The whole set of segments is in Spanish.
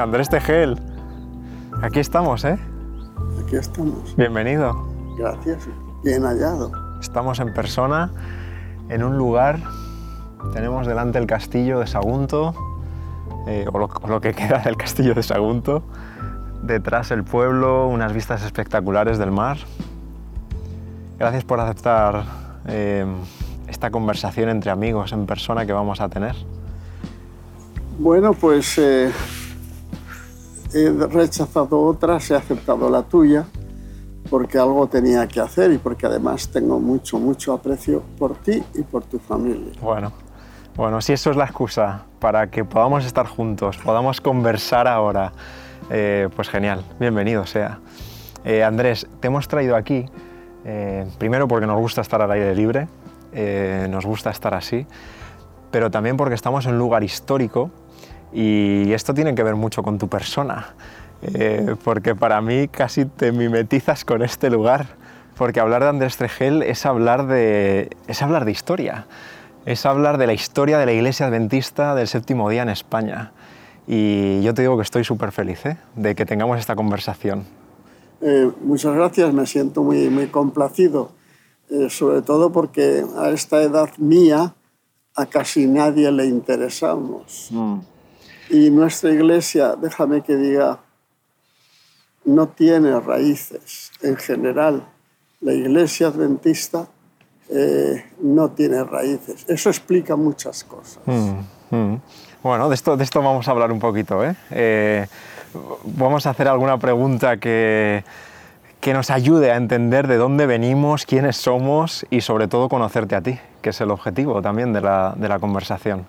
Andrés Tejel, aquí estamos, ¿eh? Aquí estamos. Bienvenido. Gracias. Bien hallado. Estamos en persona, en un lugar. Tenemos delante el castillo de Sagunto, eh, o, lo, o lo que queda del castillo de Sagunto. Detrás el pueblo, unas vistas espectaculares del mar. Gracias por aceptar eh, esta conversación entre amigos en persona que vamos a tener. Bueno, pues eh, he rechazado otras, he aceptado la tuya, porque algo tenía que hacer y porque además tengo mucho, mucho aprecio por ti y por tu familia. Bueno, bueno, si eso es la excusa para que podamos estar juntos, podamos conversar ahora, eh, pues genial, bienvenido sea. Eh, Andrés, te hemos traído aquí, eh, primero porque nos gusta estar al aire libre, nos gusta estar así, pero también porque estamos en un lugar histórico y esto tiene que ver mucho con tu persona, eh, porque para mí casi te mimetizas con este lugar, porque hablar de Andrés Tregel es hablar de, es hablar de historia, es hablar de la historia de la Iglesia Adventista del séptimo día en España. Y yo te digo que estoy súper feliz ¿eh? de que tengamos esta conversación. Eh, muchas gracias, me siento muy, muy complacido, eh, sobre todo porque a esta edad mía a casi nadie le interesamos. Mm. Y nuestra iglesia, déjame que diga, no tiene raíces en general. La iglesia adventista eh, no tiene raíces. Eso explica muchas cosas. Mm, mm. Bueno, de esto, de esto vamos a hablar un poquito. ¿eh? Eh, vamos a hacer alguna pregunta que, que nos ayude a entender de dónde venimos, quiénes somos y sobre todo conocerte a ti, que es el objetivo también de la, de la conversación.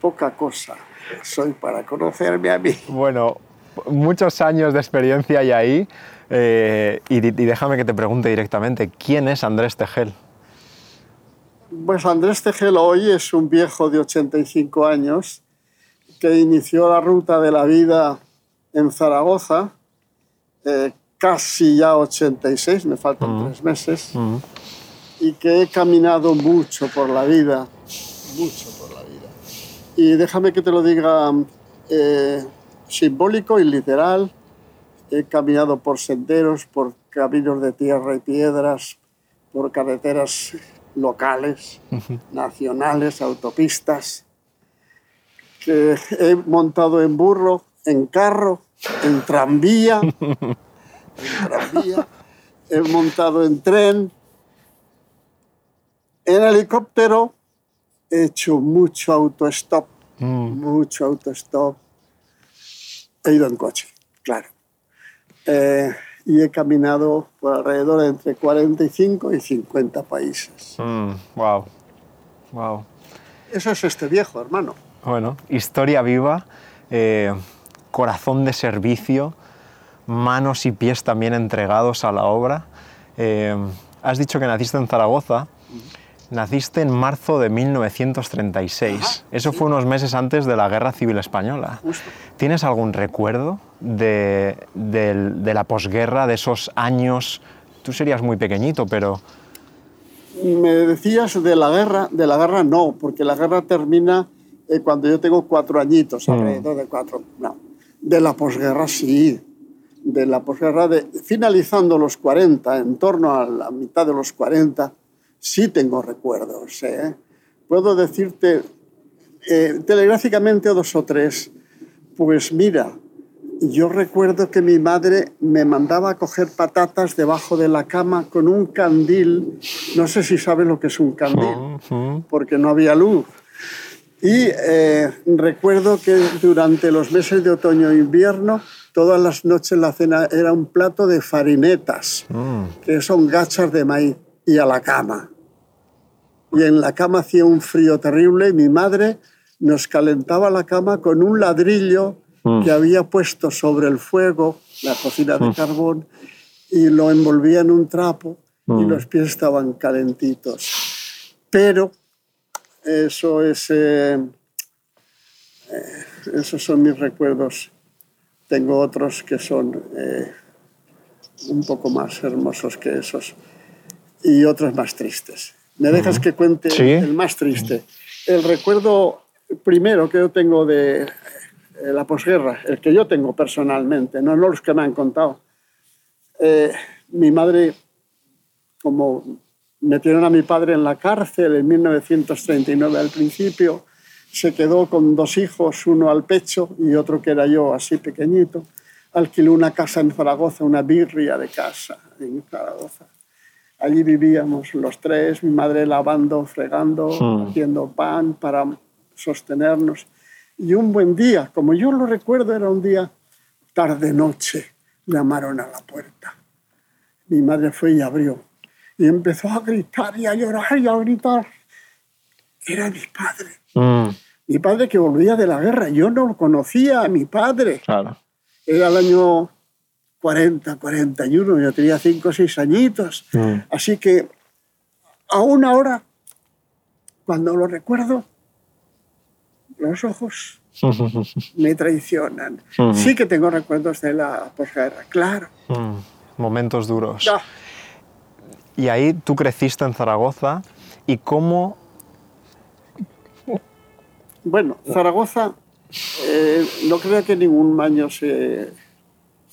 Poca cosa soy para conocerme a mí. Bueno, muchos años de experiencia hay ahí eh, y, y déjame que te pregunte directamente, ¿quién es Andrés Tejel? Pues Andrés Tejel hoy es un viejo de 85 años que inició la ruta de la vida en Zaragoza, eh, casi ya 86, me faltan Mm. tres meses, Mm. y que he caminado mucho por la vida, mucho por la vida. Y déjame que te lo diga eh, simbólico y literal. He caminado por senderos, por caminos de tierra y piedras, por carreteras locales, nacionales, autopistas, que he montado en burro, en carro, en tranvía, en tranvía, he montado en tren, en helicóptero, he hecho mucho autostop, Mm. mucho autostop. He ido en coche, claro. Eh, y he caminado por alrededor de entre 45 y 50 países. Mm, wow, wow. Eso es este viejo, hermano. Bueno, historia viva, eh, corazón de servicio, manos y pies también entregados a la obra. Eh, has dicho que naciste en Zaragoza. Naciste en marzo de 1936. Ajá, Eso sí. fue unos meses antes de la Guerra Civil Española. Justo. ¿Tienes algún recuerdo de la posguerra, de esos años? Tú serías muy pequeñito, pero... Me decías de la guerra, de la guerra no, porque la guerra termina eh, cuando yo tengo cuatro añitos, Mm. alrededor de cuatro. No. De la posguerra sí, de la posguerra, de, finalizando los 40, en torno a la mitad de los 40, sí tengo recuerdos. ¿eh? Puedo decirte eh, telegráficamente dos o tres. Pues mira, yo recuerdo que mi madre me mandaba a coger patatas debajo de la cama con un candil. No sé si sabes lo que es un candil, porque no había luz. Y eh, recuerdo que durante los meses de otoño e invierno, todas las noches la cena era un plato de farinetas, mm, que son gachas de maíz, y a la cama. Y en la cama hacía un frío terrible y mi madre nos calentaba la cama con un ladrillo Mm. que había puesto sobre el fuego, la cocina de carbón, y lo envolvía en un trapo y Mm. los pies estaban calentitos. Pero eso es, eh, eh, esos son mis recuerdos. Tengo otros que son eh, un poco más hermosos que esos y otros más tristes. ¿Me dejas que cuente Sí. el más triste? El recuerdo primero que yo tengo de eh, la posguerra, el que yo tengo personalmente, no, no los que me han contado. Eh, mi madre, como metieron a mi padre en la cárcel en 1939 al principio, se quedó con dos hijos, uno al pecho y otro que era yo, así pequeñito. Alquiló una casa en Zaragoza, una birria de casa en Zaragoza. Allí vivíamos los tres, mi madre lavando, fregando, Hmm. haciendo pan para sostenernos. Y un buen día, como yo lo recuerdo, era un día tarde-noche, llamaron a la puerta. Mi madre fue y abrió. Y empezó a gritar y a llorar y a gritar. Era mi padre. Mm, Mi padre que volvía de la guerra. Yo no conocía a mi padre. claro. Era el año 40, 41. Yo tenía 5 o 6 añitos. Mm. Así que aún ahora, cuando lo recuerdo, los ojos me traicionan. Ujú. Sí que tengo recuerdos de la posguerra, claro. Mm, Momentos duros. Y ahí tú creciste en Zaragoza y cómo... Bueno, Zaragoza, eh, no creo que ningún maño se,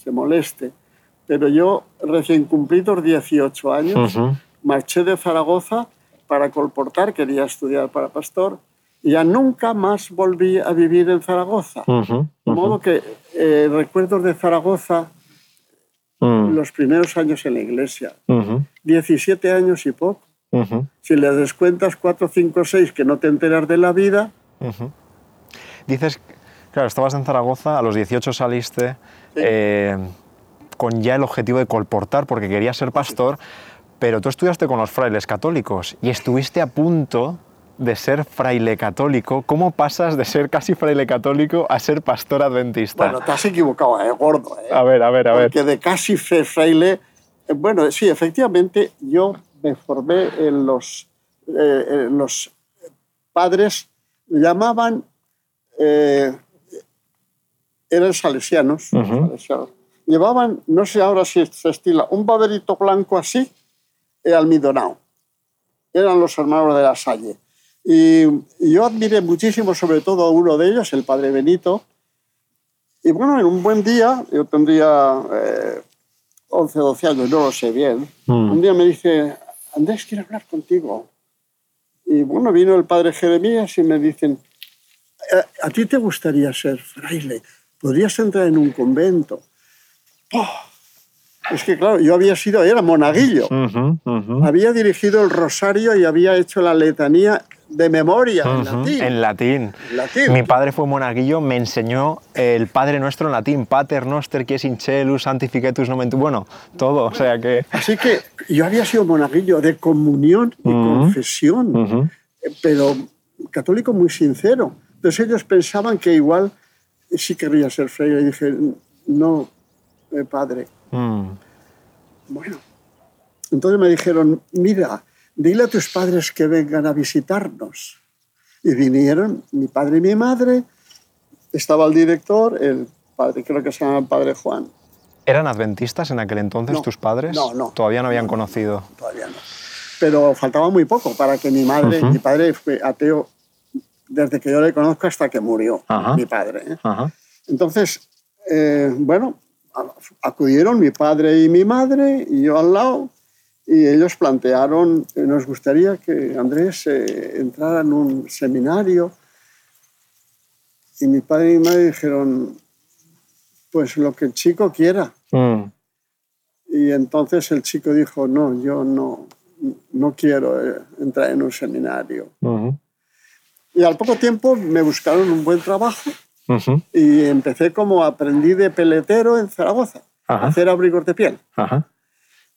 se moleste, pero yo, recién cumplidos 18 años, Ujú. marché de Zaragoza para colportar, quería estudiar para pastor, y ya nunca más volví a vivir en Zaragoza. Ujú, De modo que eh, recuerdos de Zaragoza, Mm, los primeros años en la iglesia, ujú, 17 años y poco. Si le descuentas 4, 5, 6 que no te enteras de la vida. Dices, claro, estabas en Zaragoza, a los 18 saliste eh, con ya el objetivo de colportar porque querías ser pastor, pero tú estudiaste con los frailes católicos y estuviste a punto de ser fraile católico. ¿Cómo pasas de ser casi fraile católico a ser pastor adventista? bueno, te has equivocado, ¿eh? gordo. ¿eh? a ver, a ver, a ver. Porque de casi fraile, eh, bueno, sí, efectivamente, yo me formé en los, eh, en los padres, llamaban, eh, eran salesianos, Ujú. salesianos. llevaban, no sé ahora si se estila, un baberito blanco así, eh, almidonado. Eran los hermanos de la Salle. Y, y yo admiré muchísimo, sobre todo a uno de ellos, el padre Benito, y bueno, en un buen día, yo tendría eh, 11, 12 años, no lo sé bien, Mm. un día me dice, Andrés, quiero hablar contigo. Y bueno, vino el padre Jeremías y me dicen, "¿A- ¿a ti te gustaría ser fraile? ¿Podrías entrar en un convento? ¡Oh! Es que claro, yo había sido, era monaguillo, Ujú, ujú. había dirigido el rosario y había hecho la letanía de memoria en Ujú, latín. En latín. En latín. Mi padre fue monaguillo, me enseñó el Padre Nuestro en latín, Pater Noster, que es incelus, santificetus nomen tu-". Bueno, todo, o sea que... Así que yo había sido monaguillo de comunión y confesión, eh, pero católico muy sincero. Entonces ellos pensaban que igual sí querría ser fraile. Y dije, no, eh, padre. mm, Bueno, entonces me dijeron, mira, dile a tus padres que vengan a visitarnos. Y vinieron mi padre y mi madre, estaba el director, el padre, creo que se llama el padre Juan, ¿Eran adventistas en aquel entonces No, tus padres? no, no. Todavía no habían conocido. todavía no. Pero faltaba muy poco para que mi madre, Ujú. mi padre fue ateo desde que yo le conozco hasta que murió, Ajá. mi padre. ¿eh? Ajá. Entonces, eh, bueno, acudieron mi padre y mi madre y yo al lado y ellos plantearon nos gustaría que Andrés eh, entrara en un seminario y mi padre y mi madre dijeron, pues lo que el chico quiera. Mm, Y entonces el chico dijo, no, yo no, no quiero eh, entrar en un seminario. ujú, Y al poco tiempo me buscaron un buen trabajo ujú, y empecé como aprendí de peletero en Zaragoza, Ajá. a hacer abrigos de piel. ajá.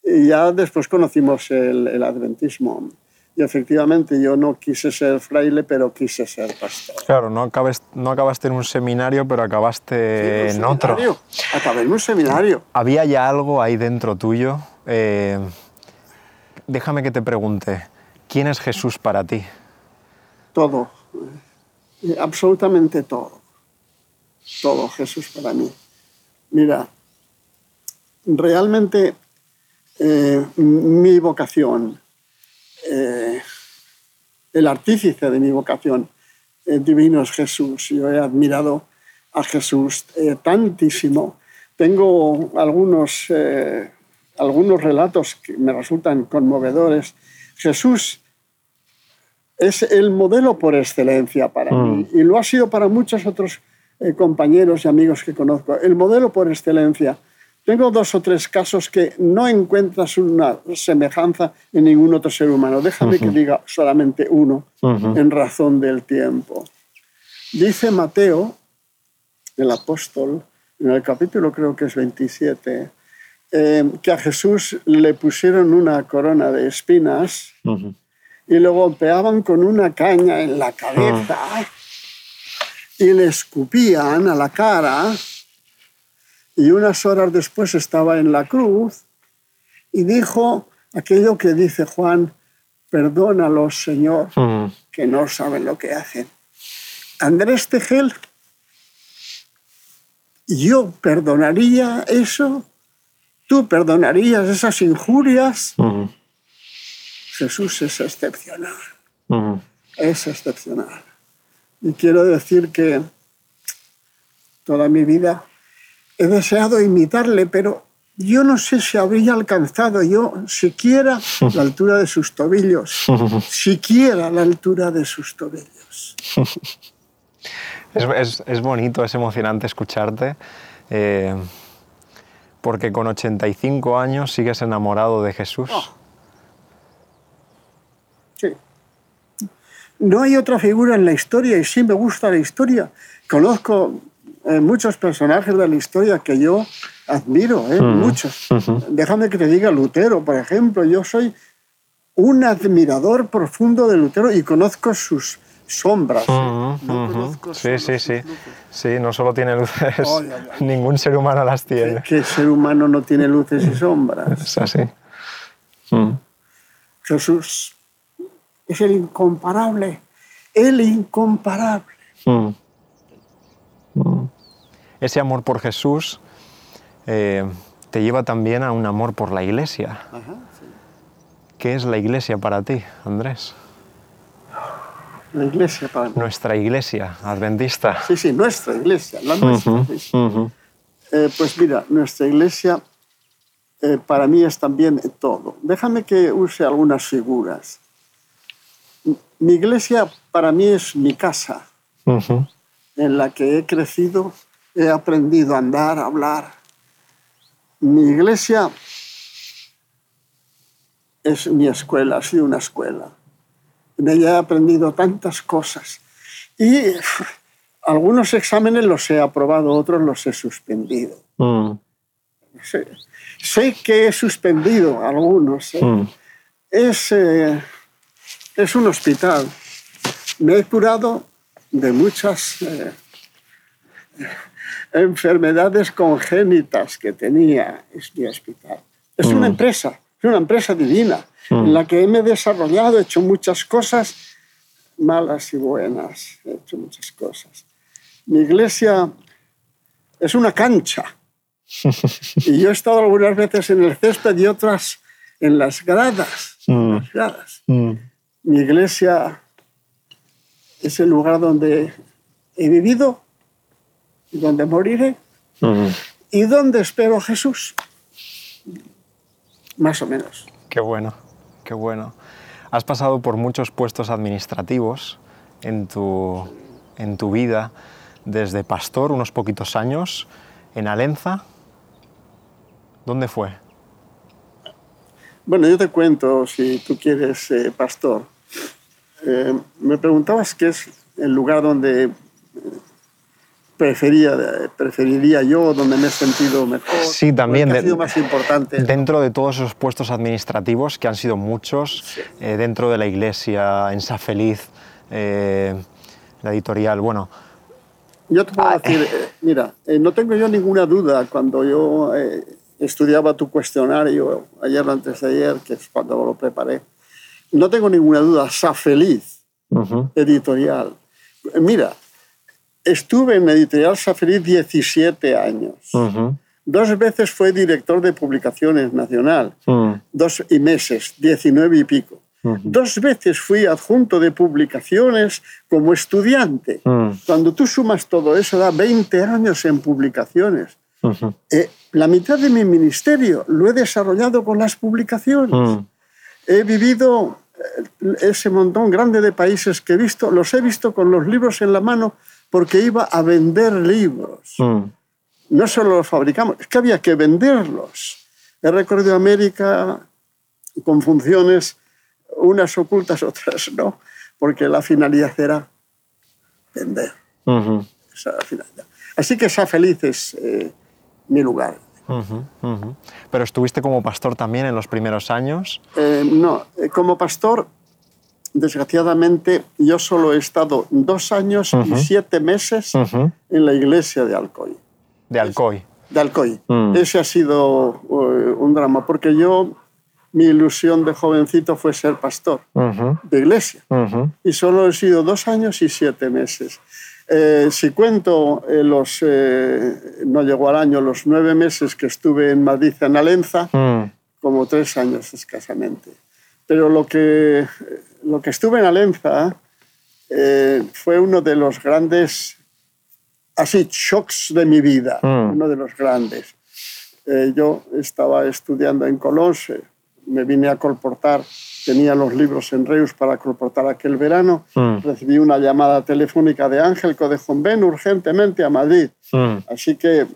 Y ya después conocimos el, el adventismo. Y efectivamente yo no quise ser fraile, pero quise ser pastor. Claro, no, acabes- no acabaste en un seminario, pero acabaste Sí, en un otro. Acabé en un seminario. ¿Había ya algo ahí dentro tuyo? Eh, déjame que te pregunte, ¿quién es Jesús para ti? Todo. Eh, Absolutamente todo. Todo Jesús para mí. Mira, realmente eh, mi vocación, eh, el artífice de mi vocación, divino es Jesús. Yo he admirado a Jesús tantísimo. Tengo algunos, algunos relatos que me resultan conmovedores. Jesús es el modelo por excelencia para mí Mm. y lo ha sido para muchos otros eh, compañeros y amigos que conozco. El modelo por excelencia. Tengo dos o tres casos que no encuentras una semejanza en ningún otro ser humano. Déjame que diga solamente uno en razón del tiempo. Dice Mateo, el apóstol, en el capítulo creo que es 27, eh, que a Jesús le pusieron una corona de espinas. Y lo golpeaban con una caña en la cabeza y le escupían a la cara y unas horas después estaba en la cruz y dijo aquello que dice Juan, perdónalos Señor, Ujú. que no saben lo que hacen. Andrés Tejel, yo perdonaría eso, tú perdonarías esas injurias. Ujú. Jesús es excepcional. Es excepcional. Y quiero decir que toda mi vida he deseado imitarle, pero yo no sé si habría alcanzado yo siquiera la altura de sus tobillos, siquiera la altura de sus tobillos. Es, es- es bonito, es emocionante escucharte, eh, porque con 85 años sigues enamorado de Jesús. Oh. No hay otra figura en la historia y sí me gusta la historia. Conozco eh, muchos personajes de la historia que yo admiro, ¿eh? muchos. Déjame que te diga Lutero, por ejemplo. Yo soy un admirador profundo de Lutero y conozco sus sombras. No ujú. conozco Sí, sí, sí. luces. Sí, no solo tiene luces, ningún ser humano las tiene. ¿Qué ser humano no tiene luces y sombras? Es así. Mm. Jesús es el incomparable, el incomparable. Mm. Mm. Ese amor por Jesús eh, te lleva también a un amor por la iglesia. ¿Qué es la iglesia para ti, Andrés? La iglesia para mí. Nuestra iglesia adventista. Sí, sí, nuestra iglesia, la nuestra. Eh, pues mira, nuestra iglesia eh, para mí es también todo. Déjame que use algunas figuras. Mi iglesia para mí es mi casa, en la que he crecido, he aprendido a andar, a hablar. Mi iglesia es mi escuela, ha sido una escuela. En ella he aprendido tantas cosas. Y algunos exámenes los he aprobado, otros los he suspendido. Mm, Sé, sé que he suspendido algunos. ¿eh? mm, Es, eh, es un hospital. Me he curado de muchas eh, enfermedades congénitas que tenía. Es mi hospital. Es una empresa, es una empresa divina en la que me he desarrollado, he hecho muchas cosas malas y buenas. He hecho muchas cosas. Mi iglesia es una cancha. Y yo he estado algunas veces en el césped y otras en las gradas. en las gradas. Mi iglesia es el lugar donde he vivido y donde moriré y donde espero a Jesús. Más o menos. Qué bueno, qué bueno. Has pasado por muchos puestos administrativos en tu, en tu vida, desde pastor unos poquitos años, en Alenza. ¿Dónde fue? Bueno, yo te cuento, si tú quieres, eh, pastor. Eh, me preguntabas qué es el lugar donde eh, prefería, preferiría yo, donde me he sentido mejor. Sí, también de- ha sido más importante. Dentro de todos esos puestos administrativos, que han sido muchos, eh, dentro de la iglesia, en Sa Feliz, eh, la editorial, bueno, Yo te puedo decir, eh, mira, no tengo yo ninguna duda cuando yo estudiaba tu cuestionario ayer o antes de ayer, que es cuando lo preparé, no tengo ninguna duda, Sa Feliz, editorial. Mira, estuve en Editorial Sa Feliz 17 años. Dos veces fue director de publicaciones nacional, dos y meses, 19 y pico. Dos veces fui adjunto de publicaciones como estudiante. Cuando tú sumas todo eso, da 20 años en publicaciones. Eh, la mitad de mi ministerio lo he desarrollado con las publicaciones. He vivido eh, ese montón grande de países que he visto, los he visto con los libros en la mano porque iba a vender libros. Mm. No solo los fabricamos, es que había que venderlos. He recorrido América con funciones, unas ocultas, otras no, porque la finalidad era vender. Ujú. Esa era la finalidad. Así que sea feliz es eh, mi lugar. Ujú, ujú. Pero estuviste como pastor también en los primeros años. Eh, no, eh, como pastor, desgraciadamente, yo solo he estado dos años Ujú. y siete meses en la iglesia de Alcoy. De Alcoy. De Alcoy. Mm. Ese ha sido eh, un drama, porque yo, mi ilusión de jovencito fue ser pastor de iglesia. Y solo he sido dos años y siete meses. Eh, si cuento eh, los, eh, no llegó al año, los nueve meses que estuve en Madrid, en Alenza, Mm. como tres años escasamente. Pero lo que, lo que estuve en Alenza fue uno de los grandes, así, shocks de mi vida, Mm. uno de los grandes. Yo estaba estudiando en Colón, me vine a colportar, tenía los libros en Reus para colportar aquel verano, Mm. recibí una llamada telefónica de Ángel Codejón, ven urgentemente a Madrid. Mm. Así que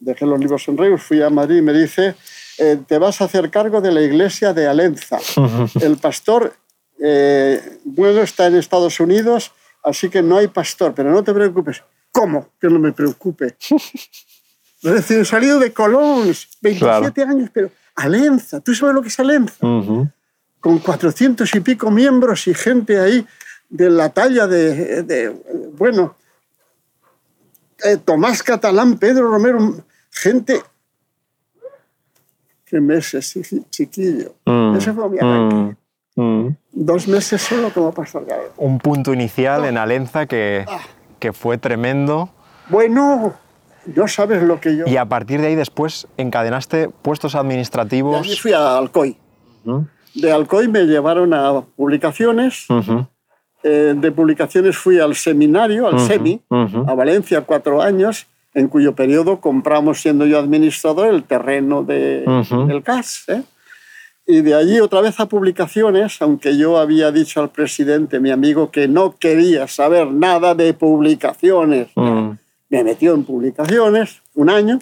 dejé los libros en Reus, fui a Madrid y me dice, eh, te vas a hacer cargo de la iglesia de Alenza. El pastor, eh, bueno, está en Estados Unidos, así que no hay pastor, pero no te preocupes. ¿Cómo? Que no me preocupe. Recién salido de Colón, 27 años, pero Alenza, ¿tú sabes lo que es Alenza? Ujú. Con 400 y pico miembros y gente ahí de la talla de, de, bueno, eh, Tomás Catalán, Pedro Romero, gente... Qué meses, chi- chiquillo. Mm. Ese fue mi arranque. Mm. Mm. Dos meses solo como pastor. Un punto inicial en Alenza que, Ah. que fue tremendo. Bueno, no sabes lo que yo... Y a partir de ahí después encadenaste puestos administrativos. fui a Alcoy. De Alcoy me llevaron a publicaciones. Eh, de publicaciones fui al seminario, al Ujú, SEMI, a Valencia cuatro años, en cuyo periodo compramos, siendo yo administrador, el terreno de- del CAS. ¿eh? Y de allí otra vez a publicaciones, aunque yo había dicho al presidente, mi amigo, que no quería saber nada de publicaciones. Mm. Me metió en publicaciones un año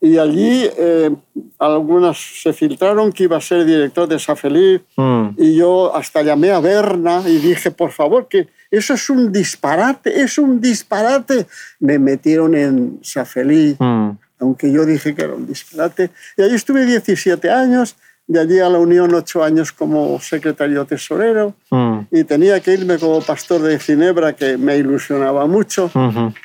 y allí eh, algunas se filtraron que iba a ser director de Safeliz Mm. y yo hasta llamé a Berna y dije, por favor, que eso es un disparate, es un disparate. Me metieron en Safeliz, Mm. aunque yo dije que era un disparate. Y allí estuve 17 años, de allí a la Unión 8 años como secretario tesorero Mm. y tenía que irme como pastor de Ginebra, que me ilusionaba mucho,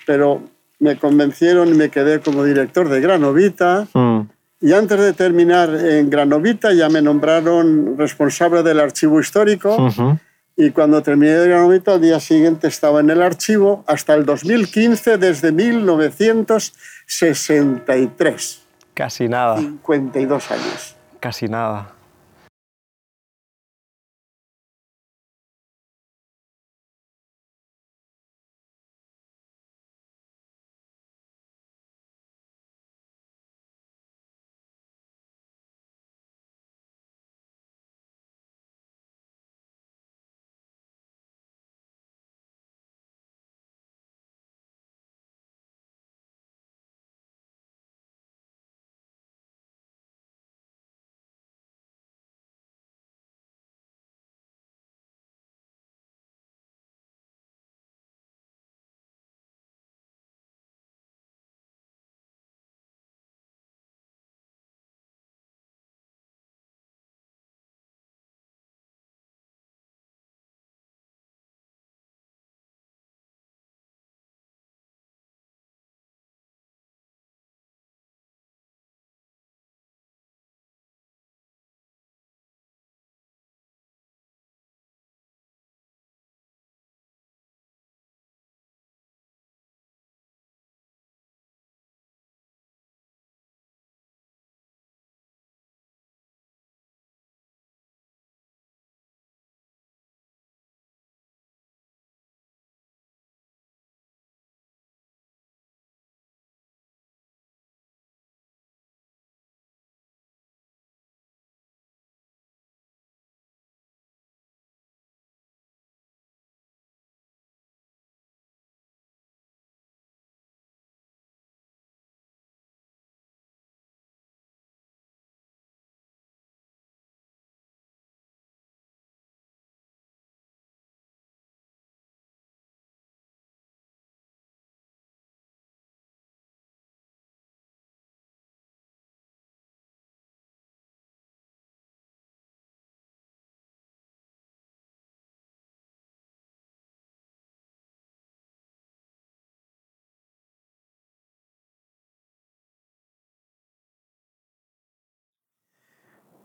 pero me convencieron y me quedé como director de Granovita. Mm. Y antes de terminar en Granovita ya me nombraron responsable del archivo histórico. Ujú. Y cuando terminé de Granovita, al día siguiente estaba en el archivo hasta el 2015, desde 1963. Casi nada, 52 años. casi nada.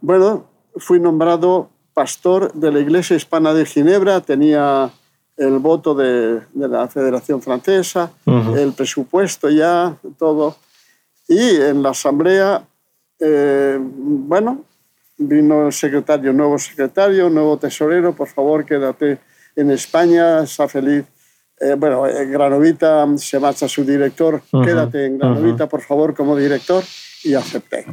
Bueno, fui nombrado pastor de la Iglesia Hispana de Ginebra, tenía el voto de, de la Federación Francesa, el presupuesto ya, todo. Y en la asamblea, eh, bueno, vino el secretario, nuevo secretario, nuevo tesorero, por favor, quédate en España, está feliz. Eh, bueno, en Granovita se marcha su director, quédate en Granovita, por favor, como director, y acepté.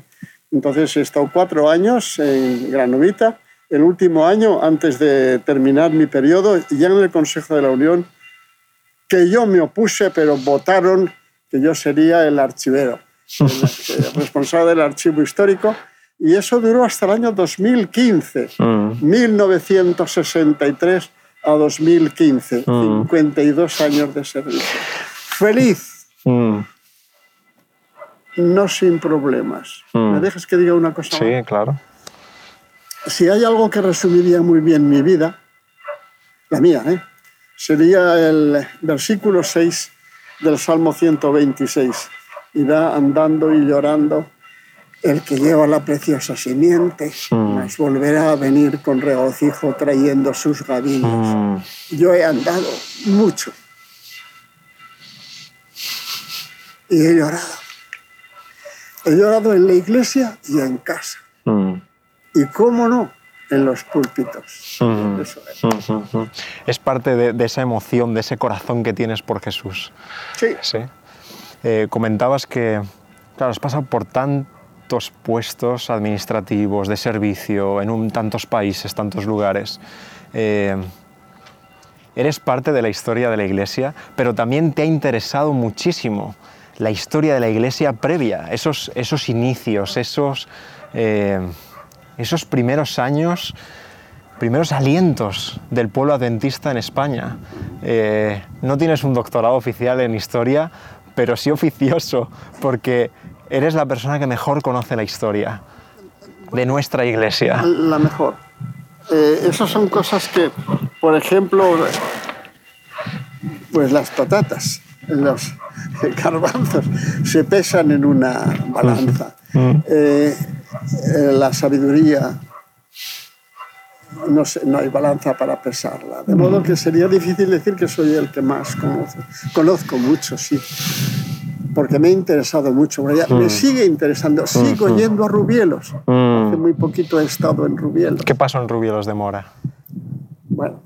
Entonces he estado cuatro años en Granovita el último año, antes de terminar mi periodo, ya en el Consejo de la Unión, que yo me opuse, pero votaron que yo sería el archivero, el, responsable del archivo histórico, y eso duró hasta el año 2015, 1963 mm. a 2015, 52 mm. años de servicio. Feliz. Mm. No sin problemas. ¿Me dejas que diga una cosa? Sí, claro si hay algo que resumiría muy bien mi vida, la mía, ¿eh? sería el versículo 6 del Salmo 126. Irá andando y llorando el que lleva la preciosa simiente, mm. volverá a venir con regocijo trayendo sus gavillas. Mm. Yo he andado mucho y he llorado. He llorado en la iglesia y en casa. Mm y cómo no, en los púlpitos. es. parte de, esa emoción, de ese corazón que tienes por Jesús. Sí. ¿Sí? Eh, comentabas que, claro, has pasado por tantos puestos administrativos, de servicio, en un, tantos países, tantos lugares. Eh, eres parte de la historia de la Iglesia, pero también te ha interesado muchísimo la historia de la Iglesia previa, esos, esos inicios, esos... Eh, esos primeros años, primeros alientos del pueblo adventista en España. Eh, no tienes un doctorado oficial en historia, pero sí oficioso, porque eres la persona que mejor conoce la historia de nuestra iglesia. La mejor. Eh, esas son cosas que, por ejemplo, pues las patatas, garbanzos, se pesan en una balanza. Eh, eh, la sabiduría no, no, hay balanza para pesarla. De modo que sería difícil decir que soy el que más conozco. Conozco mucho, sí, porque me ha interesado mucho. Me sigue interesando. Sigo yendo a Rubielos. Mm. Hace muy poquito he estado en Rubielos. ¿Qué pasó en Rubielos de Mora? Bueno,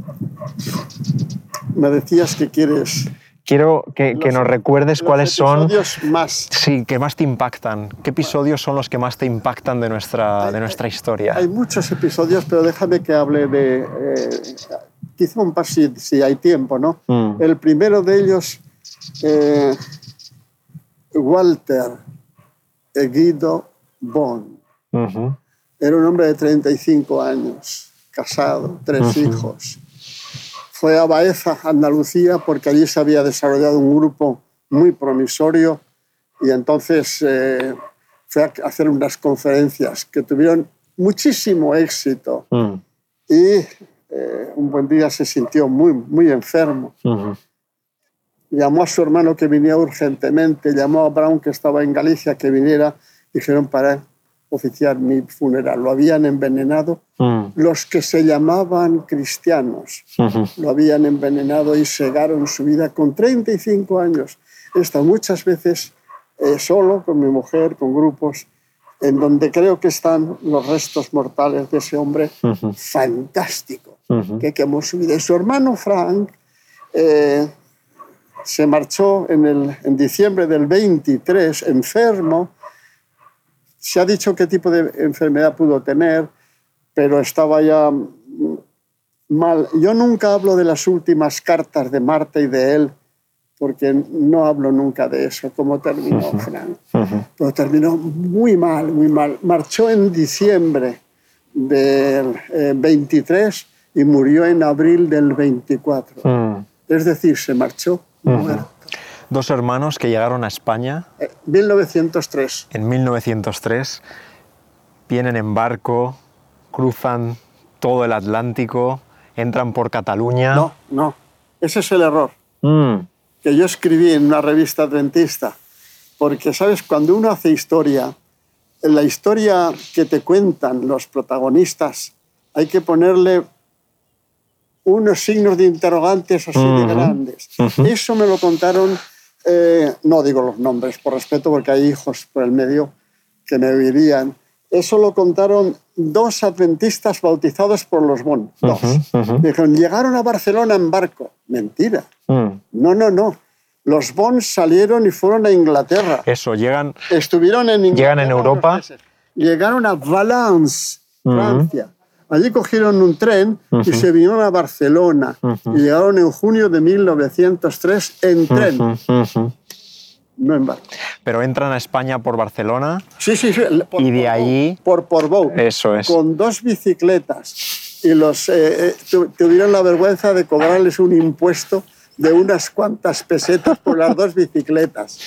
me decías que quieres quiero que, nos recuerdes cuáles son... más... Sí, que más te impactan. ¿Qué episodios son los que más te impactan de nuestra, de nuestra historia? Hay muchos episodios, pero déjame que hable de... Eh, quizá un par si, hay tiempo, ¿no? Mm. El primero de ellos, eh, Walter Guido Bond. Era un hombre de 35 años, casado, tres hijos fue a Baeza, Andalucía, porque allí se había desarrollado un grupo muy promisorio y entonces eh, fue a hacer unas conferencias que tuvieron muchísimo éxito mm. y eh, un buen día se sintió muy, muy enfermo. Llamó a su hermano que viniera urgentemente, llamó a Brown que estaba en Galicia que viniera, dijeron para él, oficiar mi funeral. Lo habían envenenado. Mm. Los que se llamaban cristianos lo habían envenenado y cegaron su vida con 35 años. He estado muchas veces eh, solo con mi mujer, con grupos, en donde creo que están los restos mortales de ese hombre fantástico que quemó su vida. Y su hermano Frank eh, se marchó en, el, en diciembre del 23 enfermo se ha dicho qué tipo de enfermedad pudo tener, pero estaba ya mal. Yo nunca hablo de las últimas cartas de Marta y de él, porque no hablo nunca de eso, cómo terminó Frank. Pero terminó muy mal, muy mal. Marchó en diciembre del 23 eh, y murió en abril del 24. Mm. Es decir, se marchó muerto dos hermanos que llegaron a España. En eh, 1903. En 1903. Vienen en barco, cruzan todo el Atlántico, entran por Cataluña. No, no. Ese es el error. Mm. Que yo escribí en una revista adventista. Porque, ¿sabes? Cuando uno hace historia, en la historia que te cuentan los protagonistas hay que ponerle unos signos de interrogantes así de grandes. Eso me lo contaron, eh, no digo los nombres por respeto porque hay hijos por el medio que me oirían. Eso lo contaron dos adventistas bautizados por los Bon. Dos. Dijeron, llegaron a Barcelona en barco. Mentira. Mm. No, no, no. Los Bon salieron y fueron a Inglaterra. Eso, llegan, Estuvieron en Inglaterra Llegan en Europa. Llegaron a Valence, Francia. Allí cogieron un tren y se vinieron a Barcelona. Y llegaron en junio de 1903 en tren, no en barco. pero entran a España por Barcelona. Sí, sí, sí. por- Y de por- allí- Por Portbou. Eso es. Con dos bicicletas. Y los eh, eh, tu- tuvieron la vergüenza de cobrarles un impuesto de unas cuantas pesetas por las dos bicicletas.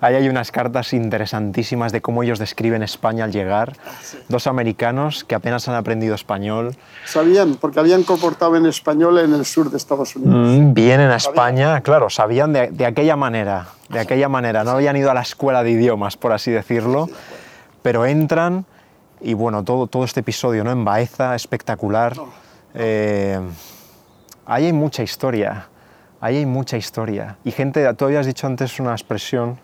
Ahí hay unas cartas interesantísimas de cómo ellos describen España al llegar. Dos americanos que apenas han aprendido español. Sabían, porque habían comportado en español en el sur de Estados Unidos. Mm, vienen a España, claro, sabían de, de aquella manera, de aquella manera. No habían ido a la escuela de idiomas, por así decirlo, pero entran y bueno, todo, todo este episodio ¿no? en Baeza, espectacular. Eh, ahí hay mucha historia, ahí hay mucha historia. Y gente, tú habías dicho antes una expresión,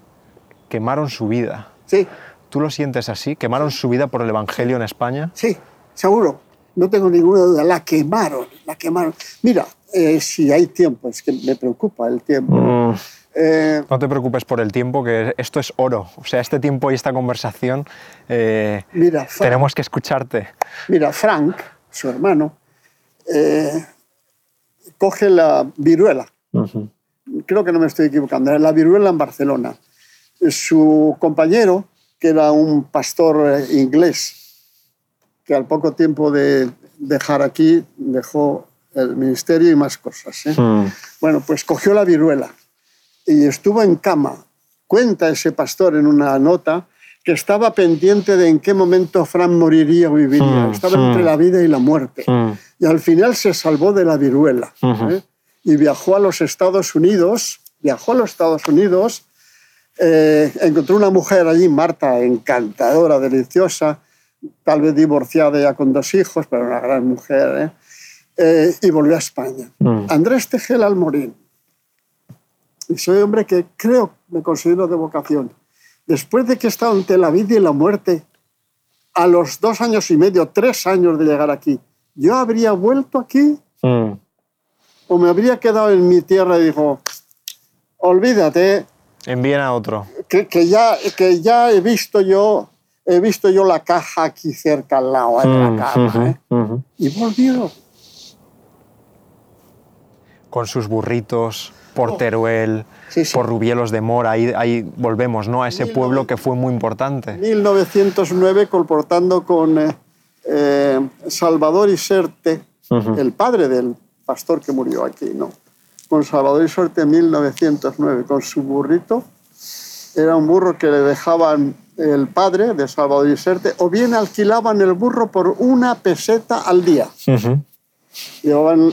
quemaron su vida. Sí, ¿Tú lo sientes así? ¿Quemaron su vida por el Evangelio en España? sí, seguro. No tengo ninguna duda. La quemaron, la quemaron. Mira, eh, si hay tiempo, es que me preocupa el tiempo. Mm, Eh, No te preocupes por el tiempo, que esto es oro. O sea, este tiempo y esta conversación eh, mira, Frank, tenemos que escucharte. mira, Frank, su hermano, coge la viruela. Creo que no me estoy equivocando. era La viruela en Barcelona. Su compañero, que era un pastor eh, inglés, que al poco tiempo de dejar aquí dejó el ministerio y más cosas. ¿eh? Mm. Bueno, pues cogió la viruela y estuvo en cama. Cuenta ese pastor en una nota que estaba pendiente de en qué momento Fran moriría o viviría. Mm, Estaba mm. entre la vida y la muerte. Mm. Y al final se salvó de la viruela. Ujú. ¿eh? Y viajó a los Estados Unidos. Viajó a los Estados Unidos. eh, encontró una mujer allí, Marta, encantadora, deliciosa, tal vez divorciada ya con dos hijos, pero una gran mujer. ¿eh? Eh, y volvió a España. Mm. Andrés Tejel Almorín. Y soy hombre que creo, me considero de vocación. Después de que he estado entre la vida y la muerte, a los dos años y medio, tres años de llegar aquí, ¿yo habría vuelto aquí Mm. O me habría quedado en mi tierra y digo, olvídate, Envíen a otro. que, que ya, que ya he visto yo he visto yo la caja aquí cerca al lado de Mm, la cama. ujú, ¿eh? ujú. Y volvió. Con sus burritos, por Teruel, Sí, sí. por Rubielos de Mora, ahí, ahí volvemos ¿no? a ese Mil pueblo noven- que fue muy importante. 1909 colportando con eh, eh, Salvador Iserte, Ujú. el padre del pastor que murió aquí, ¿no? Con Salvador Iserte en 1909, con su burrito. Era un burro que le dejaban el padre de Salvador Iserte, o bien alquilaban el burro por una peseta al día. Llevaban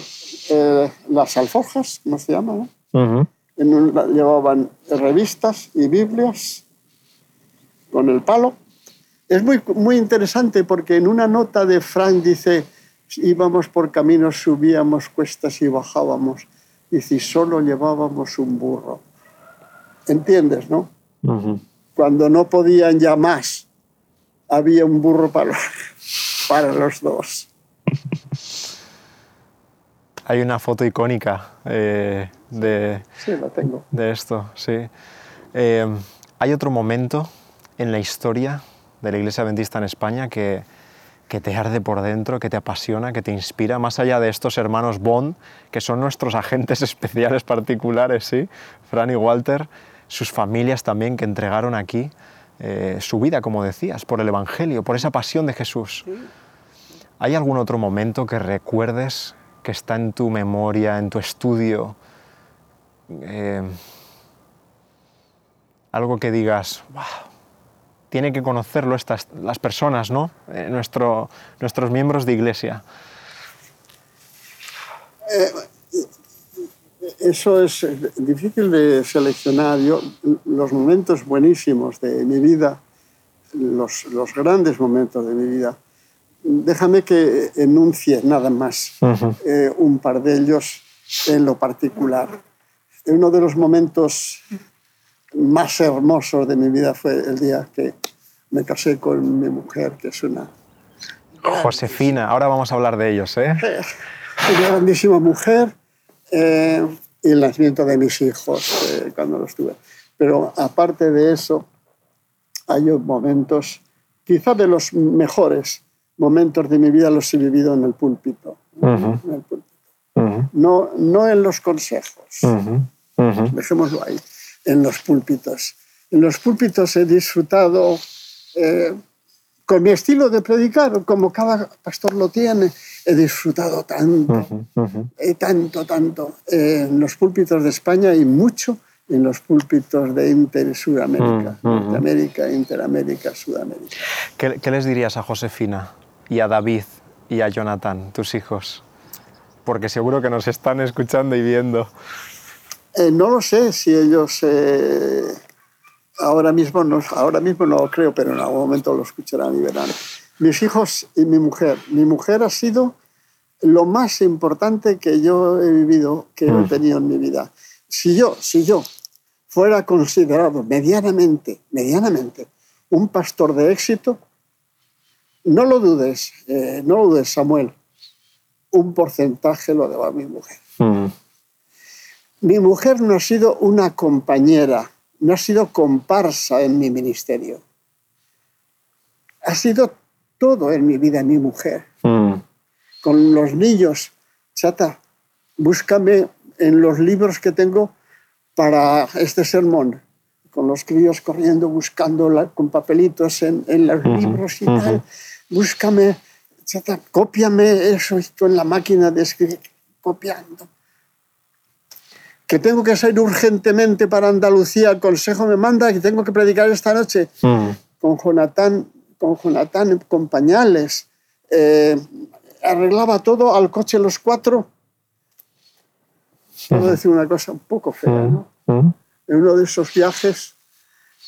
eh, las alforjas, ¿cómo se llama? no? En un- llevaban revistas y Biblias con el palo. Es muy, muy interesante porque en una nota de Frank dice, íbamos por caminos, subíamos cuestas y bajábamos, y si solo llevábamos un burro. ¿Entiendes, no? Ujú. Cuando no podían ya más, había un burro para, para los dos. Hay una foto icónica eh, de, Sí, la tengo. de esto, sí. Eh, ¿Hay otro momento en la historia de la Iglesia Adventista en España que, que te arde por dentro, que te apasiona, que te inspira, más allá de estos hermanos Bond, que son nuestros agentes especiales particulares, ¿sí? Fran y Walter, sus familias también que entregaron aquí eh, su vida, como decías, por el Evangelio, por esa pasión de Jesús. ¿Hay algún otro momento que recuerdes que está en tu memoria, en tu estudio? Eh, algo que digas, wow, tiene que conocerlo estas, las personas, ¿no? Eh, nuestro, nuestros miembros de iglesia. Eso es eh, difícil de seleccionar. Yo, los momentos buenísimos de mi vida los, los grandes momentos de mi vida. Déjame que enuncie nada más eh, un par de ellos en lo particular. Uno de los momentos más hermosos de mi vida fue el día que me casé con mi mujer, que es una... Josefina, ahora vamos a hablar de ellos, ¿eh? Una grandísima mujer eh, y el nacimiento de mis hijos eh, cuando los tuve. Pero aparte de eso, hay momentos, quizá de los mejores momentos de mi vida los he vivido en el púlpito. en el púlpito. no, no en los consejos, dejémoslo ahí, en los púlpitos. En los púlpitos he disfrutado eh, con mi estilo de predicar, como cada pastor lo tiene, he disfrutado tanto, eh, tanto, tanto eh, en los púlpitos de España y mucho en los púlpitos de Inter Sudamérica, Norteamérica, Interamérica, Sudamérica. ¿Qué, ¿Qué, les dirías a Josefina y a David y a Jonathan, tus hijos? Porque seguro que nos están escuchando y viendo. Eh, no lo sé si ellos eh, ahora mismo no, ahora mismo no lo creo, pero en algún momento lo escucharán y verán. Mis hijos y mi mujer. Mi mujer ha sido lo más importante que yo he vivido, que he tenido en mi vida. Si yo, si yo fuera considerado medianamente, medianamente, un pastor de éxito, no lo dudes, eh, no lo dudes, Samuel, un porcentaje lo debo a mi mujer. Mi mujer no ha sido una compañera, no ha sido comparsa en mi ministerio. Ha sido todo en mi vida mi mujer. Con los niños, chata, búscame en los libros que tengo para este sermón, con los críos corriendo, buscando con papelitos en, los libros y tal. Búscame, chata, cópiame eso, esto en la máquina de escribir, copiando que tengo que salir urgentemente para Andalucía, el consejo me manda que tengo que predicar esta noche mm. con Jonatán, con Jonatán, con pañales. Eh, arreglaba todo al coche los cuatro. Puedo decir una cosa un poco fea, ¿no? En uno de esos viajes,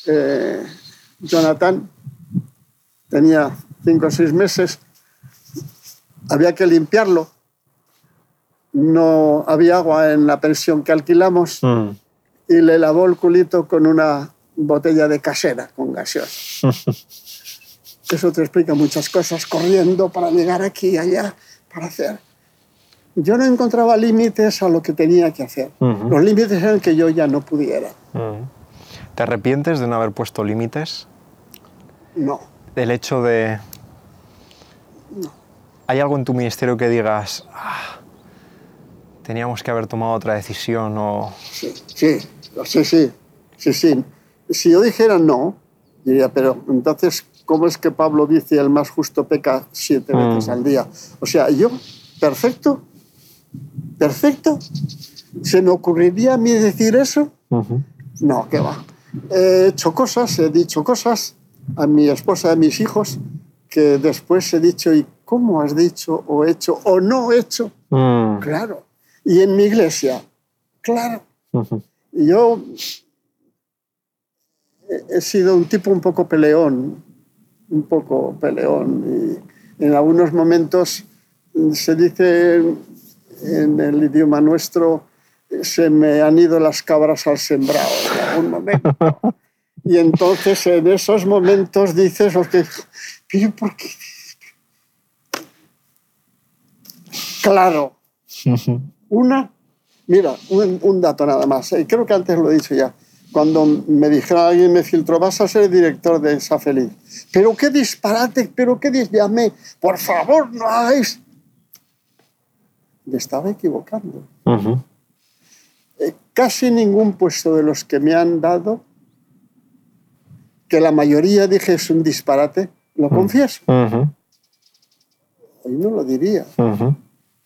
eh, Jonathan tenía cinco o seis meses, había que limpiarlo no había agua en la pensión que alquilamos mm. y le lavó el culito con una botella de casera con gaseosa. Eso te explica muchas cosas, corriendo para llegar aquí y allá, para hacer. Yo no encontraba límites a lo que tenía que hacer. Los límites eran que yo ya no pudiera. ¿Te arrepientes de no haber puesto límites? No. El hecho de... No. ¿Hay algo en tu ministerio que digas, ah, teníamos que haber tomado otra decisión o... Sí, sí, sí, sí, sí, sí. Si yo dijera no, diría, pero entonces, ¿cómo es que Pablo dice el más justo peca siete veces mm. al día? O sea, yo, perfecto, perfecto. ¿Se me ocurriría a mí decir eso? No, qué va. He hecho cosas, he dicho cosas a mi esposa, a mis hijos, que después he dicho, ¿y cómo has dicho o hecho o no hecho? Mm. Claro, y en mi iglesia, claro. Yo he sido un tipo un poco peleón, un poco peleón. Y en algunos momentos se dice en el idioma nuestro, se me han ido las cabras al sembrado en algún momento. Y entonces en esos momentos dices, pero ¿por qué? Claro. Una, mira, un, dato nada más, eh, creo que antes lo he dicho ya. Cuando me dijeron alguien me filtró, vas a ser el director de esa feliz. Pero qué disparate, pero qué llamé, por favor, no hagáis. Me estaba equivocando. Eh, casi ningún puesto de los que me han dado, que la mayoría dije es un disparate, lo confieso. Hoy no lo diría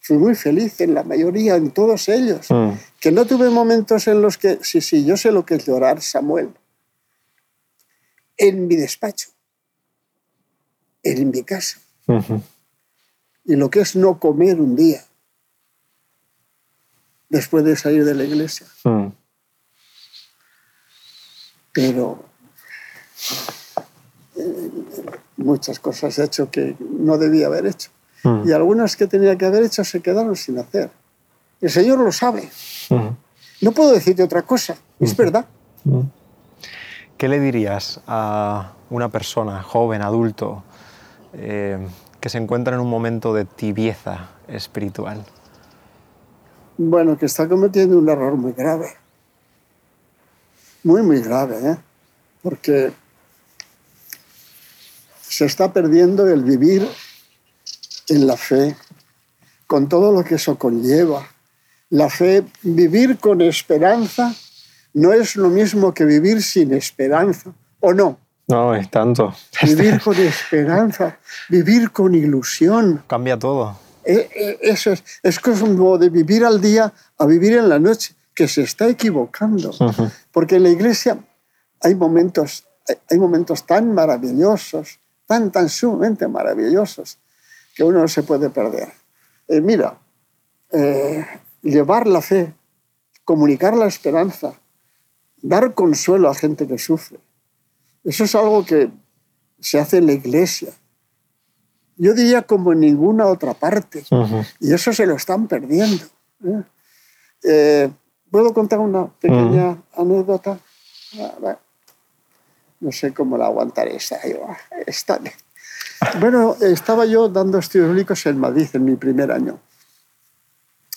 fui muy feliz en la mayoría, en todos ellos. Mm. Que no tuve momentos en los que, sí, sí, yo sé lo que es llorar, Samuel. En mi despacho, en mi casa. Y lo que es no comer un día después de salir de la iglesia. Mm. Pero eh, muchas cosas he hecho que no debía haber hecho. Mm. Y algunas que tenía que haber hecho se quedaron sin hacer. El Señor lo sabe. Mm. No puedo decirte otra cosa. Es verdad. Mm. ¿Qué le dirías a una persona, joven, adulto, eh, que se encuentra en un momento de tibieza espiritual? Bueno, que está cometiendo un error muy grave. Muy, muy grave, ¿eh? Porque se está perdiendo el vivir en la fe, con todo lo que eso conlleva. La fe, vivir con esperanza, no es lo mismo que vivir sin esperanza, ¿o no? No, es tanto. Vivir con esperanza, vivir con ilusión. Cambia todo. Eh, eh, Eso es, es como de vivir al día a vivir en la noche, que se está equivocando. Ujú. Porque en la iglesia hay momentos, hay momentos tan maravillosos, tan, tan sumamente maravillosos, que uno no se puede perder. Eh, mira, eh, llevar la fe, comunicar la esperanza, dar consuelo a gente que sufre, eso es algo que se hace en la iglesia. Yo diría como en ninguna otra parte. Y eso se lo están perdiendo. ¿eh? ¿Puedo contar una pequeña anécdota? Ah. No sé cómo la aguantaré. Esta, esta. Bueno, estaba yo dando estudios bíblicos en Madrid en mi primer año.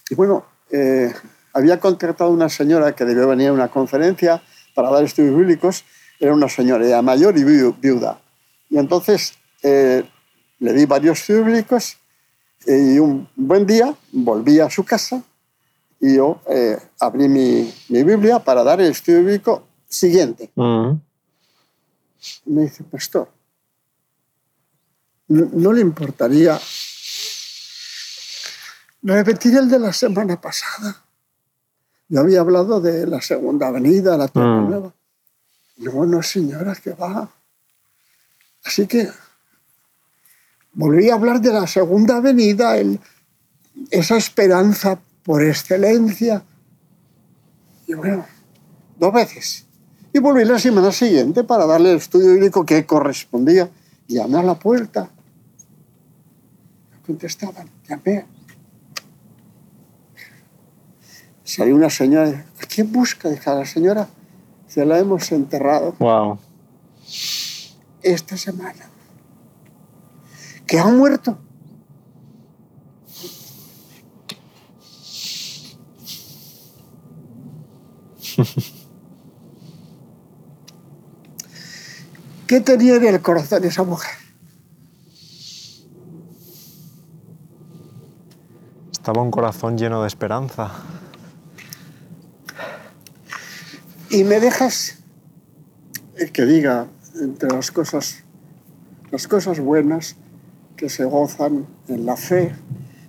Y bueno, eh, había contratado una señora que debió venir a una conferencia para dar estudios bíblicos. Era una señora ya mayor y viu- viuda. Y entonces eh, le di varios estudios bíblicos y un buen día volví a su casa y yo eh, abrí mi, mi Biblia para dar el estudio bíblico siguiente. Y me dice, pastor, ¿no, no le importaría repetir el de la semana pasada? Yo había hablado de la segunda avenida, la Tierra Mm. Nueva. No, no, señora, que va. Así que volví a hablar de la segunda avenida, el- esa esperanza por excelencia. Y bueno, dos veces. Y volví la semana siguiente para darle el estudio bíblico que correspondía. Llamé a la puerta. Contestaban. Llamé. Salió una señora. ¿A quién busca? Dije a la señora. Se la hemos enterrado Wow. esta semana. Que ha muerto. ¿Qué tenía en el corazón esa mujer? Estaba un corazón lleno de esperanza. Y me dejas eh, que diga entre las cosas, las cosas buenas que se gozan en la fe.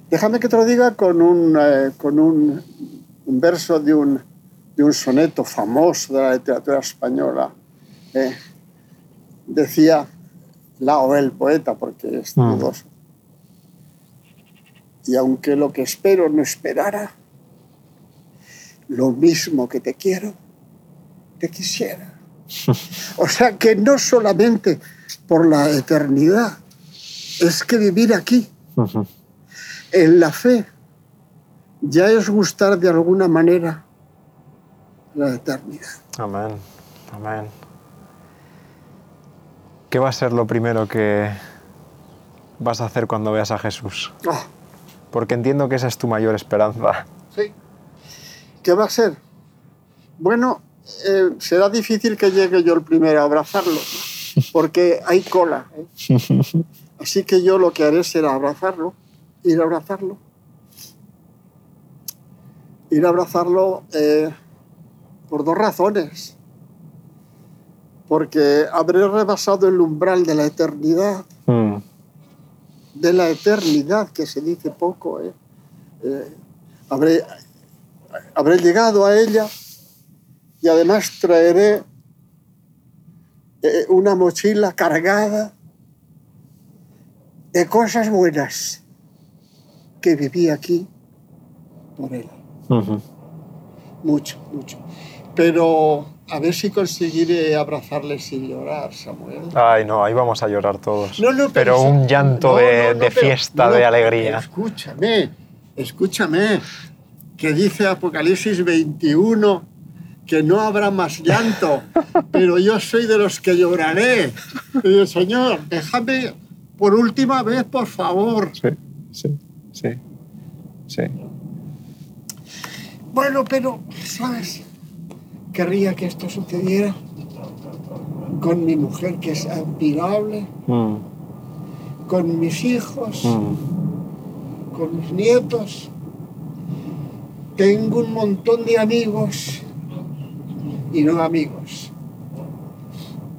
Déjame que te lo diga con un, eh, con un, un verso de un, de un soneto famoso de la literatura española. eh. Decía Lao, el poeta, porque es Mm. Y aunque lo que espero no esperara, lo mismo que te quiero, te quisiera. O sea que no solamente por la eternidad, es que vivir aquí, en la fe, ya es gustar de alguna manera la eternidad. Amén. Amén. ¿Qué va a ser lo primero que vas a hacer cuando veas a Jesús? Ah, Porque entiendo que esa es tu mayor esperanza. sí. ¿Qué va a ser? Bueno, eh, será difícil que llegue yo el primero a abrazarlo, porque hay cola. ¿eh? Así que yo lo que haré será abrazarlo, ir a abrazarlo. Ir a abrazarlo eh, por dos razones. Porque habré rebasado el umbral de la eternidad, Mm. De la eternidad, que se dice poco. ¿eh? Eh, habré, habré llegado a ella y además traeré eh, una mochila cargada de cosas buenas que viví aquí por él. Mucho, mucho. Pero a ver si conseguiré abrazarle sin llorar, Samuel. Ay, no, ahí vamos a llorar todos. No, no, pero, un llanto no, de, pero- fiesta, de alegría. Escúchame, escúchame, que dice Apocalipsis 21 que no habrá más llanto, pero yo soy de los que lloraré. Y yo, Señor, déjame por última vez, por favor. Sí, sí, sí, sí. Bueno, pero, ¿sabes? Querría que esto sucediera con mi mujer, que es admirable, Mm, con mis hijos. mm. con mis nietos. Tengo un montón de amigos y no amigos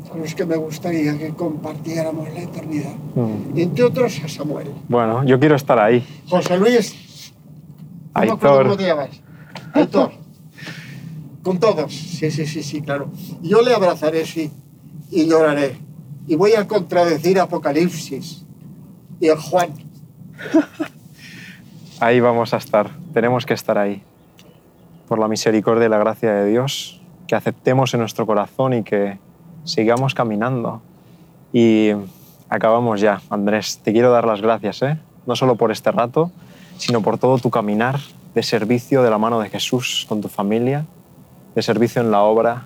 con los que me gustaría que compartiéramos la eternidad. Mm. Entre otros a Samuel. Bueno, yo quiero estar ahí. José Luis. acuerdo Aitor. ¿Cómo te llamas? Aitor. Con todos. Sí, sí, sí, sí, claro. Yo le abrazaré, sí, y lloraré. Y voy a contradecir Apocalipsis y el Juan. Ahí vamos a estar. Tenemos que estar ahí. Por la misericordia y la gracia de Dios, que aceptemos en nuestro corazón y que sigamos caminando. Y acabamos ya, Andrés. Te quiero dar las gracias, ¿eh? no solo por este rato, sino por todo tu caminar de servicio de la mano de Jesús con tu familia, de servicio en la obra,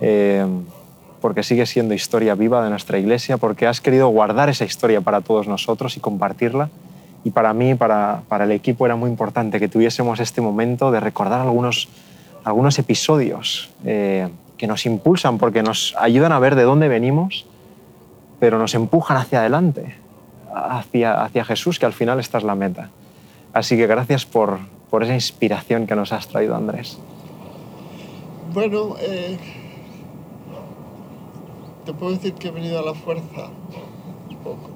eh, porque sigue siendo historia viva de nuestra iglesia, porque has querido guardar esa historia para todos nosotros y compartirla. Y para mí, para, para el equipo, era muy importante que tuviésemos este momento de recordar algunos, algunos episodios eh, que nos impulsan, porque nos ayudan a ver de dónde venimos, pero nos empujan hacia adelante, hacia, hacia Jesús, que al final esta es la meta. Así que gracias por, por esa inspiración que nos has traído, Andrés. Bueno, eh, te puedo decir que he venido a la fuerza un poco.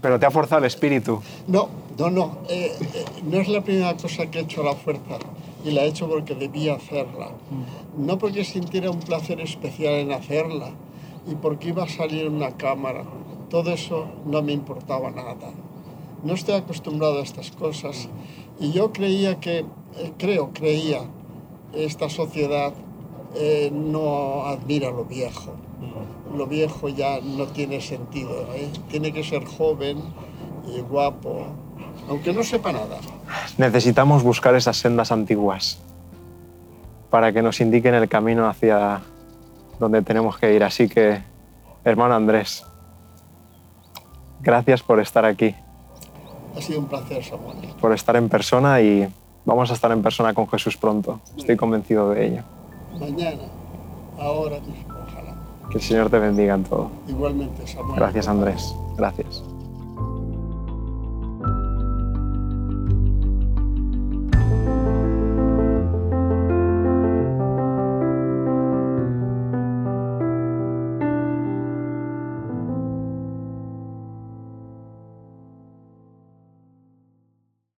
Pero te ha forzado el espíritu. No, no, no. eh, eh, no es la primera cosa que he hecho a la fuerza y la he hecho porque debía hacerla. No porque sintiera un placer especial en hacerla y porque iba a salir una cámara. Todo eso no me importaba nada. No estoy acostumbrado a estas cosas y yo creía que, eh, creo, creía, esta sociedad eh, no admira lo viejo. Lo viejo ya no tiene sentido. ¿eh? Tiene que ser joven y guapo, aunque no sepa nada. Necesitamos buscar esas sendas antiguas para que nos indiquen el camino hacia donde tenemos que ir. Así que, hermano Andrés, gracias por estar aquí, Ha sido un placer, Samuel. por estar en persona y vamos a estar en persona con Jesús pronto. Estoy convencido de ello. Mañana, ahora mismo, ojalá. Que el Señor te bendiga en todo. Igualmente, Samuel. Gracias, Andrés. Gracias.